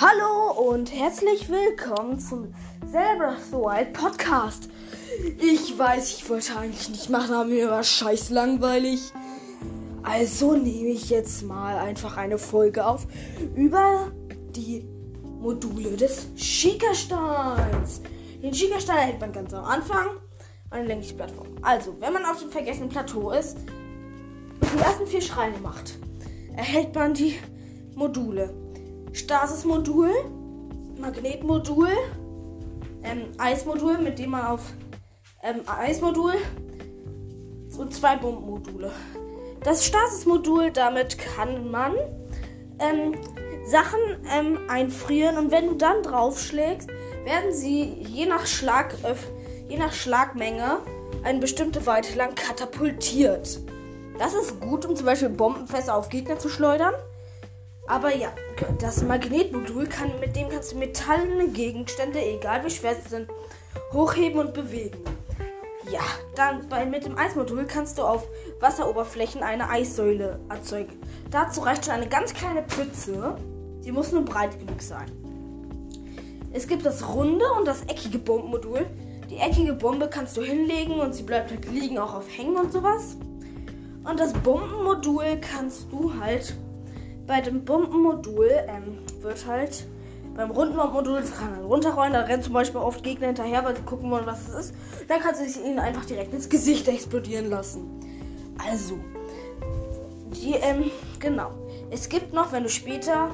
Hallo und herzlich willkommen zum Zelda Wild Podcast. Ich weiß, ich wollte eigentlich nicht machen, aber mir war scheiß langweilig. Also nehme ich jetzt mal einfach eine Folge auf über die Module des Schickersteins. Den Schickerstein erhält man ganz am Anfang eine längliche Plattform. Also, wenn man auf dem vergessenen Plateau ist und die ersten vier Schreine macht, erhält man die Module. Stasis-Modul, Magnetmodul, ähm, Eismodul, mit dem man auf ähm, Eismodul und zwei Bombenmodule. Das Stasis-Modul, damit kann man ähm, Sachen ähm, einfrieren und wenn du dann draufschlägst, werden sie je nach Schlag, äh, je nach Schlagmenge eine bestimmte Weite lang katapultiert. Das ist gut, um zum Beispiel Bombenfässer auf Gegner zu schleudern. Aber ja, das Magnetmodul kann, mit dem kannst du metallene Gegenstände, egal wie schwer sie sind, hochheben und bewegen. Ja, dann bei, mit dem Eismodul kannst du auf Wasseroberflächen eine Eissäule erzeugen. Dazu reicht schon eine ganz kleine Pfütze. Sie muss nur breit genug sein. Es gibt das runde und das eckige Bombenmodul. Die eckige Bombe kannst du hinlegen und sie bleibt halt liegen, auch auf Hängen und sowas. Und das Bombenmodul kannst du halt bei dem Bombenmodul ähm, wird halt beim runden Bombenmodul kann man runterrollen. Da rennen zum Beispiel oft Gegner hinterher, weil sie gucken wollen, was es ist. Dann kannst du ihnen einfach direkt ins Gesicht explodieren lassen. Also, die, ähm, genau. Es gibt noch, wenn du später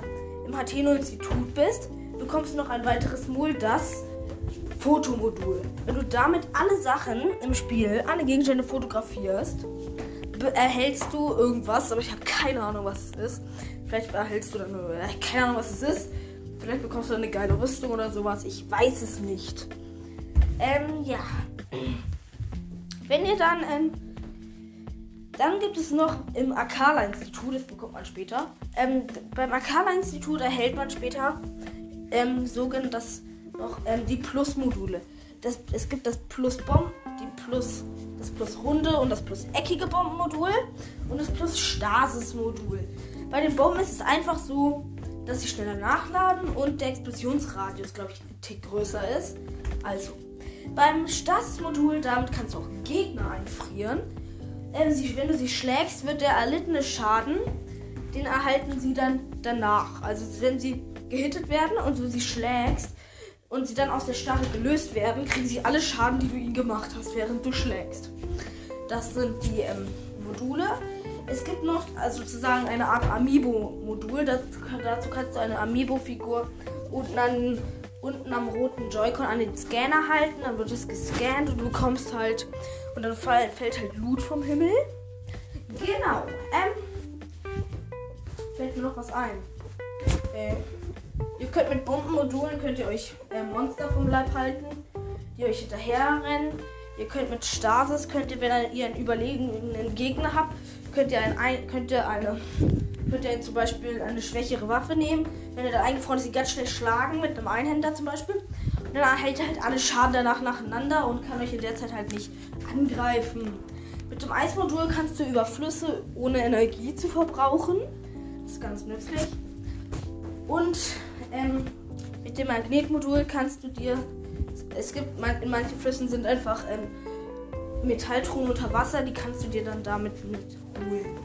im Hateno-Institut bist, bekommst du noch ein weiteres Modul, das Fotomodul. Wenn du damit alle Sachen im Spiel, alle Gegenstände fotografierst, erhältst du irgendwas, aber ich habe keine Ahnung, was es ist. Vielleicht erhältst du dann äh, keine Ahnung, was es ist. Vielleicht bekommst du eine geile Rüstung oder sowas. Ich weiß es nicht. Ähm, ja. Wenn ihr dann, ähm, dann gibt es noch im Akala-Institut, das bekommt man später. Ähm, beim Akala-Institut erhält man später ähm, sogenannt das noch ähm, die Plus-Module. Das, es gibt das Plus-Bomb, die Plus, das Plus-Runde und das Plus-eckige Bombenmodul und das Plus-Stasis-Modul. Bei den Bomben ist es einfach so, dass sie schneller nachladen und der Explosionsradius, glaube ich, ein Tick größer ist. Also, beim Stasis-Modul, damit kannst du auch Gegner einfrieren. Ähm, wenn du sie schlägst, wird der erlittene Schaden, den erhalten sie dann danach. Also, wenn sie gehittet werden und du sie schlägst, und sie dann aus der Stachel gelöst werden, kriegen sie alle Schaden, die du ihnen gemacht hast, während du schlägst. Das sind die ähm, Module. Es gibt noch also sozusagen eine Art Amiibo-Modul. Dazu, kannst du eine Amiibo-Figur unten, an, unten am roten Joy-Con an den Scanner halten. Dann wird es gescannt und du bekommst halt. Und dann fall, fällt halt Loot vom Himmel. Genau. Ähm, fällt mir noch was ein. Äh, Ihr könnt mit Bombenmodulen könnt ihr euch äh, Monster vom Leib halten, die euch hinterherrennen. Ihr könnt mit Stasis, könnt ihr, wenn ihr einen überlegenen Gegner habt, könnt ihr, ein, könnt ihr eine könnt ihr zum Beispiel eine schwächere Waffe nehmen. Wenn ihr da eingefroren ist, ganz schnell schlagen mit einem Einhänder zum Beispiel. Und dann erhält ihr halt alle Schaden danach nacheinander und kann euch in der Zeit halt nicht angreifen. Mit dem Eismodul kannst du über Flüsse ohne Energie zu verbrauchen. Das ist ganz nützlich. Und ähm, mit dem Magnetmodul kannst du dir. Es gibt in manchen Flüssen sind einfach ähm, Metalltruhen unter Wasser, die kannst du dir dann damit mitholen.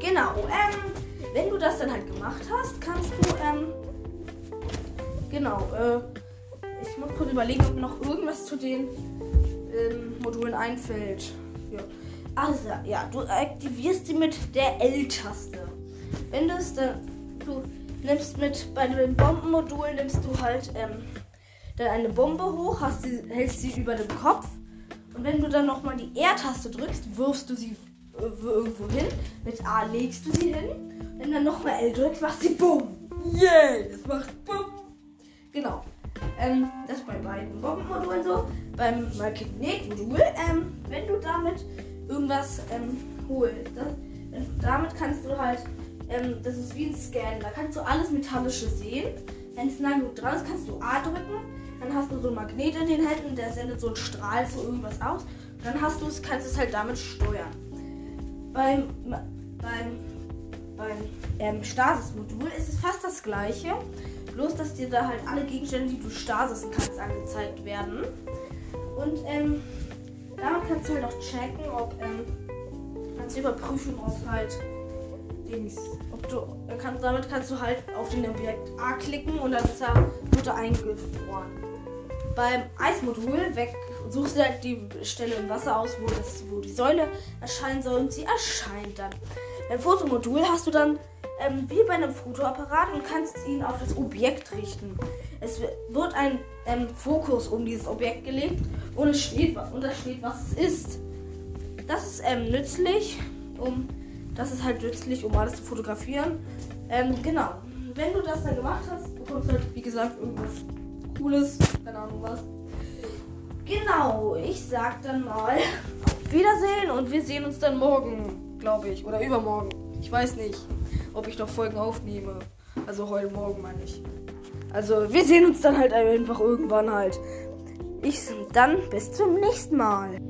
Genau. Ähm, wenn du das dann halt gemacht hast, kannst du ähm, genau. Äh, ich muss kurz überlegen, ob mir noch irgendwas zu den ähm, Modulen einfällt. Ja. Also, ja, du aktivierst sie mit der L-Taste. Wenn das dann. Du nimmst mit bei dem Bombenmodul nimmst du halt ähm, dann eine Bombe hoch, hast sie, hältst sie über dem Kopf und wenn du dann nochmal die R-Taste drückst, wirfst du sie äh, irgendwo hin. Mit A legst du sie hin. Wenn dann nochmal L drückst, macht sie Bumm. Yay! Es macht Bumm. Genau. Ähm, das bei beiden Bombenmodulen so. Beim Magnetmodul, ähm, wenn du damit irgendwas ähm, holst, das, damit kannst du halt ähm, das ist wie ein Scan. Da kannst du alles Metallische sehen. Wenn es nah genug dran ist, kannst du A drücken. Dann hast du so einen Magnet in den Händen, der sendet so einen Strahl zu irgendwas aus. dann hast du es, kannst du es halt damit steuern. Beim, beim beim ähm, Stasis-Modul ist es fast das gleiche. Bloß, dass dir da halt alle Gegenstände, die du stasisen kannst, angezeigt werden. Und ähm, damit kannst du halt auch checken, ob ähm, kannst du überprüfen, ob halt Dings, ob du kannst, damit kannst du halt auf den Objekt A klicken und dann ist er, wird er eingefroren. Beim Eismodul weg suchst du halt die Stelle im Wasser aus, wo, das, wo die Säule erscheinen soll und sie erscheint dann. Beim Fotomodul hast du dann ähm, wie bei einem Fotoapparat und kannst ihn auf das Objekt richten. Es wird ein ähm, Fokus um dieses Objekt gelegt und es steht, und da steht, was es ist. Das ist ähm, nützlich, um das ist halt nützlich, um alles zu fotografieren. Ähm, genau. Wenn du das dann gemacht hast, bekommst du halt, wie gesagt, irgendwas Cooles, keine Ahnung was. Genau, ich sag dann mal auf Wiedersehen und wir sehen uns dann morgen, glaube ich, oder übermorgen. Ich weiß nicht, ob ich noch Folgen aufnehme. Also heute Morgen meine ich. Also wir sehen uns dann halt einfach irgendwann halt. Ich dann bis zum nächsten Mal.